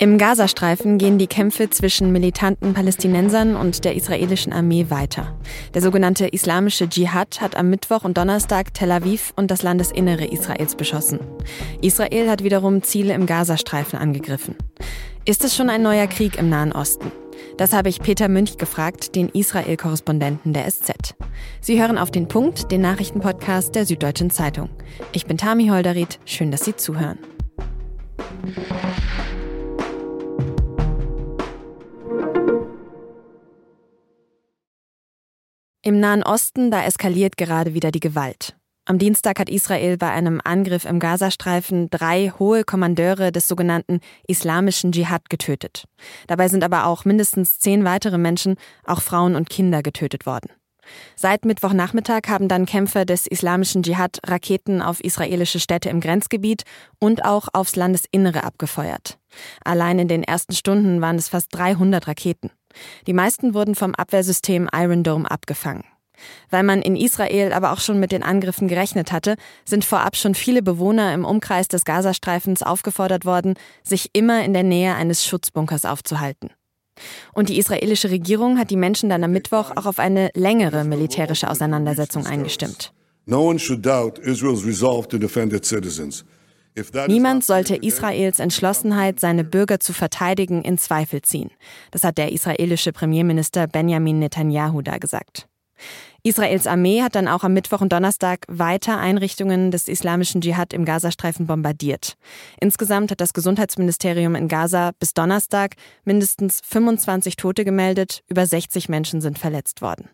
Im Gazastreifen gehen die Kämpfe zwischen militanten Palästinensern und der israelischen Armee weiter. Der sogenannte islamische Dschihad hat am Mittwoch und Donnerstag Tel Aviv und das Landesinnere Israels beschossen. Israel hat wiederum Ziele im Gazastreifen angegriffen. Ist es schon ein neuer Krieg im Nahen Osten? Das habe ich Peter Münch gefragt, den Israel-Korrespondenten der SZ. Sie hören auf den Punkt, den Nachrichtenpodcast der Süddeutschen Zeitung. Ich bin Tami Holderried. Schön, dass Sie zuhören. Im Nahen Osten, da eskaliert gerade wieder die Gewalt. Am Dienstag hat Israel bei einem Angriff im Gazastreifen drei hohe Kommandeure des sogenannten Islamischen Dschihad getötet. Dabei sind aber auch mindestens zehn weitere Menschen, auch Frauen und Kinder, getötet worden. Seit Mittwochnachmittag haben dann Kämpfer des Islamischen Dschihad Raketen auf israelische Städte im Grenzgebiet und auch aufs Landesinnere abgefeuert. Allein in den ersten Stunden waren es fast 300 Raketen. Die meisten wurden vom Abwehrsystem Iron Dome abgefangen. Weil man in Israel aber auch schon mit den Angriffen gerechnet hatte, sind vorab schon viele Bewohner im Umkreis des Gazastreifens aufgefordert worden, sich immer in der Nähe eines Schutzbunkers aufzuhalten. Und die israelische Regierung hat die Menschen dann am Mittwoch auch auf eine längere militärische Auseinandersetzung eingestimmt. No one should doubt Israel's resolve to defend its citizens. Niemand sollte Israels Entschlossenheit, seine Bürger zu verteidigen, in Zweifel ziehen. Das hat der israelische Premierminister Benjamin Netanyahu da gesagt. Israels Armee hat dann auch am Mittwoch und Donnerstag weiter Einrichtungen des islamischen Dschihad im Gazastreifen bombardiert. Insgesamt hat das Gesundheitsministerium in Gaza bis Donnerstag mindestens 25 Tote gemeldet, über 60 Menschen sind verletzt worden.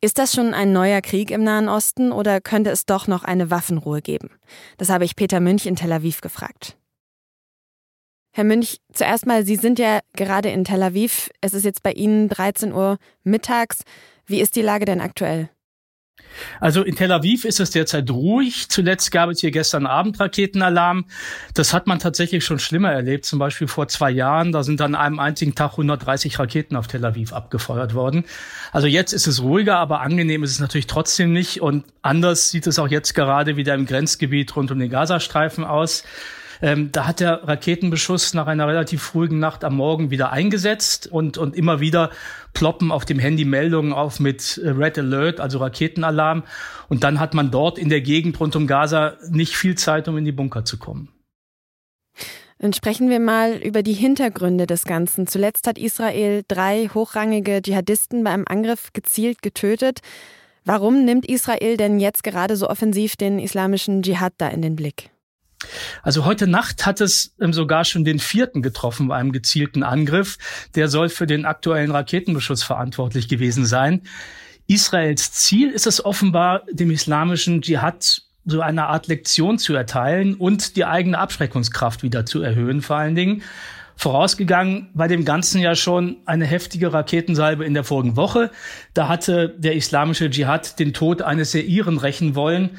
Ist das schon ein neuer Krieg im Nahen Osten oder könnte es doch noch eine Waffenruhe geben? Das habe ich Peter Münch in Tel Aviv gefragt. Herr Münch, zuerst mal, Sie sind ja gerade in Tel Aviv. Es ist jetzt bei Ihnen 13 Uhr mittags. Wie ist die Lage denn aktuell? Also in Tel Aviv ist es derzeit ruhig. Zuletzt gab es hier gestern Abend Raketenalarm. Das hat man tatsächlich schon schlimmer erlebt. Zum Beispiel vor zwei Jahren. Da sind an einem einzigen Tag 130 Raketen auf Tel Aviv abgefeuert worden. Also jetzt ist es ruhiger, aber angenehm ist es natürlich trotzdem nicht. Und anders sieht es auch jetzt gerade wieder im Grenzgebiet rund um den Gazastreifen aus. Ähm, da hat der Raketenbeschuss nach einer relativ ruhigen Nacht am Morgen wieder eingesetzt und, und immer wieder ploppen auf dem Handy Meldungen auf mit äh, Red Alert, also Raketenalarm. Und dann hat man dort in der Gegend rund um Gaza nicht viel Zeit, um in die Bunker zu kommen. Dann sprechen wir mal über die Hintergründe des Ganzen. Zuletzt hat Israel drei hochrangige Dschihadisten bei einem Angriff gezielt getötet. Warum nimmt Israel denn jetzt gerade so offensiv den islamischen Dschihad da in den Blick? Also heute Nacht hat es ähm, sogar schon den vierten getroffen bei einem gezielten Angriff. Der soll für den aktuellen Raketenbeschuss verantwortlich gewesen sein. Israels Ziel ist es offenbar, dem islamischen Dschihad so eine Art Lektion zu erteilen und die eigene Abschreckungskraft wieder zu erhöhen, vor allen Dingen. Vorausgegangen bei dem Ganzen ja schon eine heftige Raketensalbe in der vorigen Woche. Da hatte der islamische Dschihad den Tod eines Seiren rächen wollen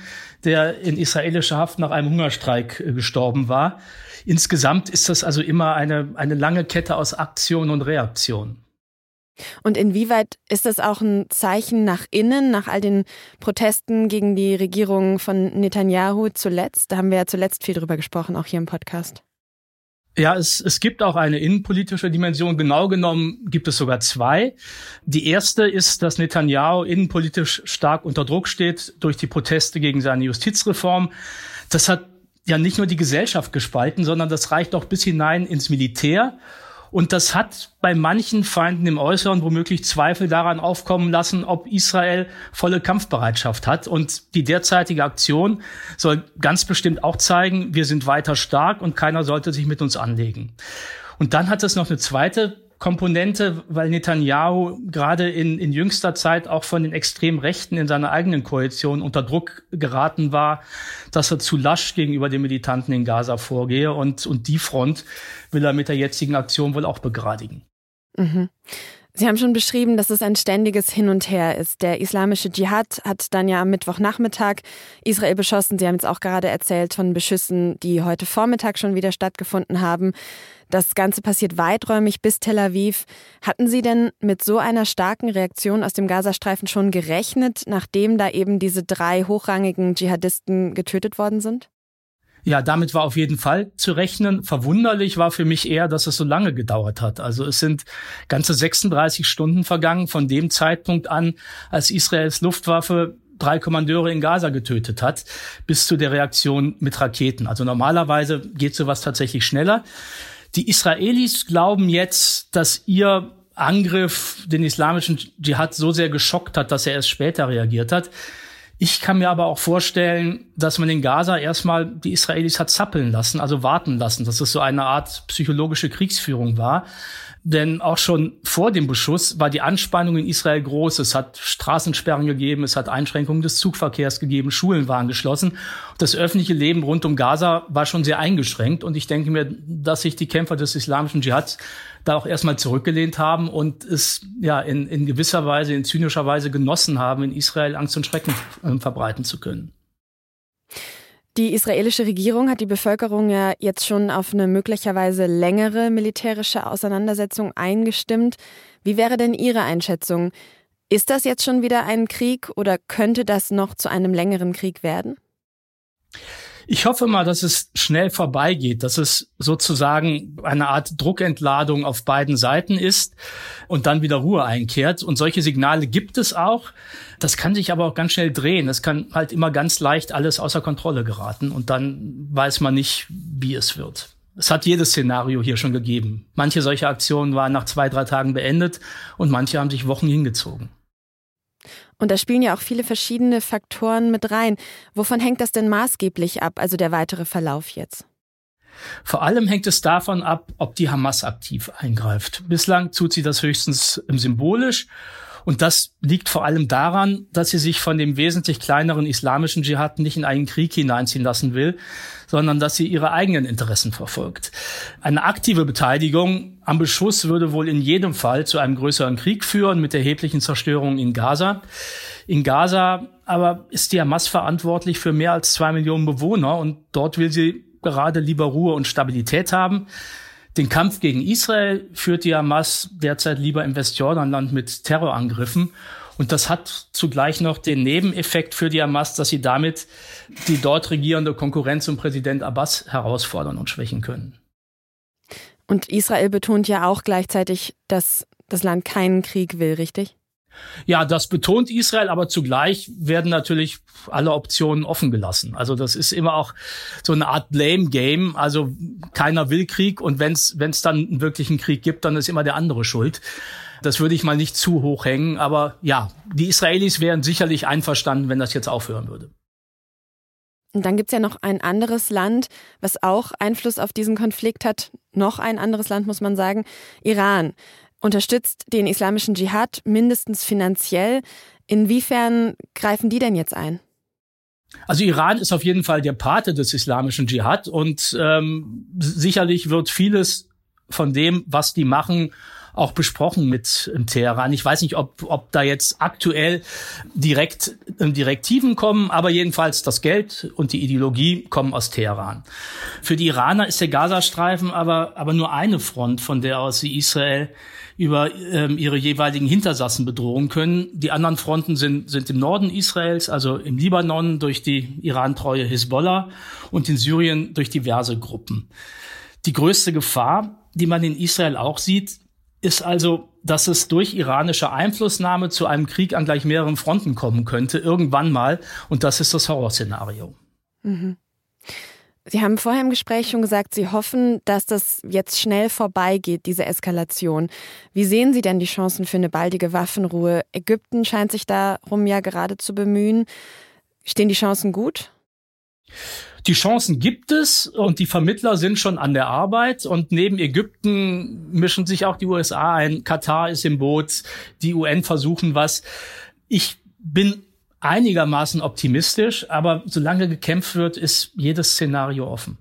der in israelischer Haft nach einem Hungerstreik äh, gestorben war. Insgesamt ist das also immer eine, eine lange Kette aus Aktion und Reaktion. Und inwieweit ist das auch ein Zeichen nach innen, nach all den Protesten gegen die Regierung von Netanyahu zuletzt? Da haben wir ja zuletzt viel drüber gesprochen, auch hier im Podcast. Ja, es, es gibt auch eine innenpolitische Dimension. Genau genommen gibt es sogar zwei. Die erste ist, dass Netanyahu innenpolitisch stark unter Druck steht durch die Proteste gegen seine Justizreform. Das hat ja nicht nur die Gesellschaft gespalten, sondern das reicht auch bis hinein ins Militär. Und das hat bei manchen Feinden im Äußeren womöglich Zweifel daran aufkommen lassen, ob Israel volle Kampfbereitschaft hat. Und die derzeitige Aktion soll ganz bestimmt auch zeigen, wir sind weiter stark und keiner sollte sich mit uns anlegen. Und dann hat es noch eine zweite Komponente, weil Netanyahu gerade in, in jüngster Zeit auch von den extrem Rechten in seiner eigenen Koalition unter Druck geraten war, dass er zu lasch gegenüber den Militanten in Gaza vorgehe. Und, und die Front will er mit der jetzigen Aktion wohl auch begradigen. Mhm. Sie haben schon beschrieben, dass es ein ständiges Hin und Her ist. Der islamische Dschihad hat dann ja am Mittwochnachmittag Israel beschossen. Sie haben jetzt auch gerade erzählt von Beschüssen, die heute Vormittag schon wieder stattgefunden haben. Das Ganze passiert weiträumig bis Tel Aviv. Hatten Sie denn mit so einer starken Reaktion aus dem Gazastreifen schon gerechnet, nachdem da eben diese drei hochrangigen Dschihadisten getötet worden sind? Ja, damit war auf jeden Fall zu rechnen. Verwunderlich war für mich eher, dass es so lange gedauert hat. Also es sind ganze 36 Stunden vergangen von dem Zeitpunkt an, als Israels Luftwaffe drei Kommandeure in Gaza getötet hat, bis zu der Reaktion mit Raketen. Also normalerweise geht sowas tatsächlich schneller. Die Israelis glauben jetzt, dass ihr Angriff den islamischen Dschihad so sehr geschockt hat, dass er erst später reagiert hat. Ich kann mir aber auch vorstellen, dass man in Gaza erstmal die Israelis hat zappeln lassen, also warten lassen, dass es so eine Art psychologische Kriegsführung war. Denn auch schon vor dem Beschuss war die Anspannung in Israel groß. Es hat Straßensperren gegeben, es hat Einschränkungen des Zugverkehrs gegeben, Schulen waren geschlossen. Das öffentliche Leben rund um Gaza war schon sehr eingeschränkt. Und ich denke mir, dass sich die Kämpfer des islamischen Dschihads da auch erstmal zurückgelehnt haben und es ja in, in gewisser Weise, in zynischer Weise genossen haben, in Israel Angst und Schrecken äh, verbreiten zu können. Die israelische Regierung hat die Bevölkerung ja jetzt schon auf eine möglicherweise längere militärische Auseinandersetzung eingestimmt. Wie wäre denn Ihre Einschätzung? Ist das jetzt schon wieder ein Krieg oder könnte das noch zu einem längeren Krieg werden? Ich hoffe mal, dass es schnell vorbeigeht, dass es sozusagen eine Art Druckentladung auf beiden Seiten ist und dann wieder Ruhe einkehrt. Und solche Signale gibt es auch. Das kann sich aber auch ganz schnell drehen. Es kann halt immer ganz leicht alles außer Kontrolle geraten und dann weiß man nicht, wie es wird. Es hat jedes Szenario hier schon gegeben. Manche solche Aktionen waren nach zwei, drei Tagen beendet und manche haben sich Wochen hingezogen. Und da spielen ja auch viele verschiedene Faktoren mit rein. Wovon hängt das denn maßgeblich ab, also der weitere Verlauf jetzt? Vor allem hängt es davon ab, ob die Hamas aktiv eingreift. Bislang tut sie das höchstens symbolisch und das liegt vor allem daran, dass sie sich von dem wesentlich kleineren islamischen Dschihad nicht in einen Krieg hineinziehen lassen will, sondern dass sie ihre eigenen Interessen verfolgt. Eine aktive Beteiligung am Beschuss würde wohl in jedem Fall zu einem größeren Krieg führen mit erheblichen Zerstörungen in Gaza. In Gaza aber ist die Hamas verantwortlich für mehr als zwei Millionen Bewohner und dort will sie gerade lieber Ruhe und Stabilität haben. Den Kampf gegen Israel führt die Hamas derzeit lieber im Westjordanland mit Terrorangriffen. Und das hat zugleich noch den Nebeneffekt für die Hamas, dass sie damit die dort regierende Konkurrenz um Präsident Abbas herausfordern und schwächen können. Und Israel betont ja auch gleichzeitig, dass das Land keinen Krieg will, richtig? Ja, das betont Israel, aber zugleich werden natürlich alle Optionen offen gelassen. Also das ist immer auch so eine Art Blame Game. Also keiner will Krieg und wenn es dann einen wirklichen Krieg gibt, dann ist immer der andere schuld. Das würde ich mal nicht zu hoch hängen, aber ja, die Israelis wären sicherlich einverstanden, wenn das jetzt aufhören würde. Und dann gibt's ja noch ein anderes Land, was auch Einfluss auf diesen Konflikt hat. Noch ein anderes Land, muss man sagen, Iran unterstützt den islamischen Dschihad mindestens finanziell. Inwiefern greifen die denn jetzt ein? Also Iran ist auf jeden Fall der Pate des islamischen Dschihad und ähm, sicherlich wird vieles von dem, was die machen, auch besprochen mit Teheran. Ich weiß nicht, ob, ob da jetzt aktuell direkt äh, Direktiven kommen, aber jedenfalls das Geld und die Ideologie kommen aus Teheran. Für die Iraner ist der Gazastreifen aber, aber nur eine Front, von der aus sie Israel über ähm, ihre jeweiligen Hintersassen bedrohen können. Die anderen Fronten sind, sind im Norden Israels, also im Libanon durch die Iran-treue Hisbollah und in Syrien durch diverse Gruppen. Die größte Gefahr, die man in Israel auch sieht, ist also, dass es durch iranische Einflussnahme zu einem Krieg an gleich mehreren Fronten kommen könnte, irgendwann mal. Und das ist das Horrorszenario. Mhm. Sie haben vorher im Gespräch schon gesagt, Sie hoffen, dass das jetzt schnell vorbeigeht, diese Eskalation. Wie sehen Sie denn die Chancen für eine baldige Waffenruhe? Ägypten scheint sich darum ja gerade zu bemühen. Stehen die Chancen gut? Die Chancen gibt es und die Vermittler sind schon an der Arbeit und neben Ägypten mischen sich auch die USA ein. Katar ist im Boot, die UN versuchen was. Ich bin einigermaßen optimistisch, aber solange gekämpft wird, ist jedes Szenario offen.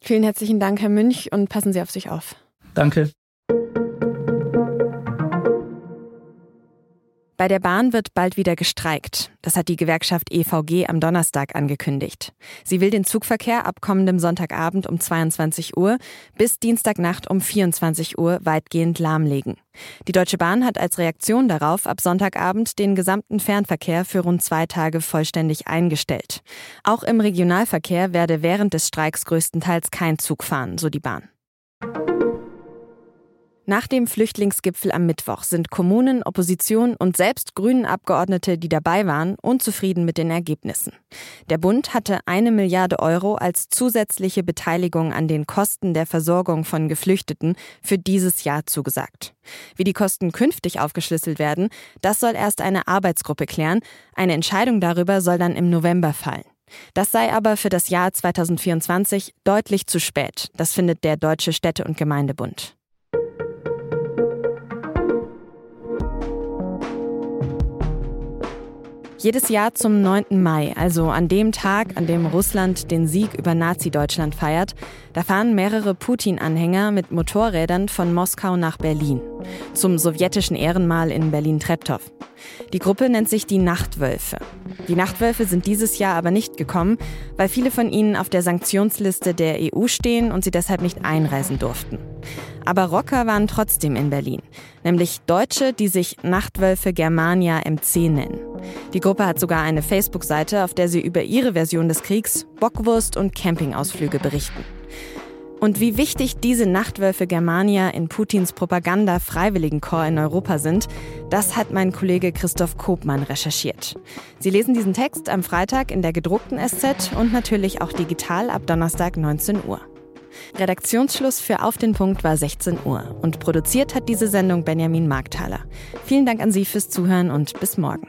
Vielen herzlichen Dank, Herr Münch, und passen Sie auf sich auf. Danke. Bei der Bahn wird bald wieder gestreikt. Das hat die Gewerkschaft EVG am Donnerstag angekündigt. Sie will den Zugverkehr ab kommendem Sonntagabend um 22 Uhr bis Dienstagnacht um 24 Uhr weitgehend lahmlegen. Die Deutsche Bahn hat als Reaktion darauf ab Sonntagabend den gesamten Fernverkehr für rund zwei Tage vollständig eingestellt. Auch im Regionalverkehr werde während des Streiks größtenteils kein Zug fahren, so die Bahn. Nach dem Flüchtlingsgipfel am Mittwoch sind Kommunen, Opposition und selbst grünen Abgeordnete, die dabei waren, unzufrieden mit den Ergebnissen. Der Bund hatte eine Milliarde Euro als zusätzliche Beteiligung an den Kosten der Versorgung von Geflüchteten für dieses Jahr zugesagt. Wie die Kosten künftig aufgeschlüsselt werden, das soll erst eine Arbeitsgruppe klären. Eine Entscheidung darüber soll dann im November fallen. Das sei aber für das Jahr 2024 deutlich zu spät, das findet der Deutsche Städte- und Gemeindebund. Jedes Jahr zum 9. Mai, also an dem Tag, an dem Russland den Sieg über Nazi-Deutschland feiert, da fahren mehrere Putin-Anhänger mit Motorrädern von Moskau nach Berlin. Zum sowjetischen Ehrenmal in Berlin-Treptow. Die Gruppe nennt sich die Nachtwölfe. Die Nachtwölfe sind dieses Jahr aber nicht gekommen, weil viele von ihnen auf der Sanktionsliste der EU stehen und sie deshalb nicht einreisen durften. Aber Rocker waren trotzdem in Berlin, nämlich Deutsche, die sich Nachtwölfe Germania MC nennen. Die Gruppe hat sogar eine Facebook-Seite, auf der sie über ihre Version des Kriegs, Bockwurst und Campingausflüge berichten. Und wie wichtig diese Nachtwölfe Germania in Putins Propaganda-Freiwilligenkorps in Europa sind, das hat mein Kollege Christoph Kopmann recherchiert. Sie lesen diesen Text am Freitag in der gedruckten SZ und natürlich auch digital ab Donnerstag 19 Uhr. Redaktionsschluss für Auf den Punkt war 16 Uhr und produziert hat diese Sendung Benjamin Markthaler. Vielen Dank an Sie fürs Zuhören und bis morgen.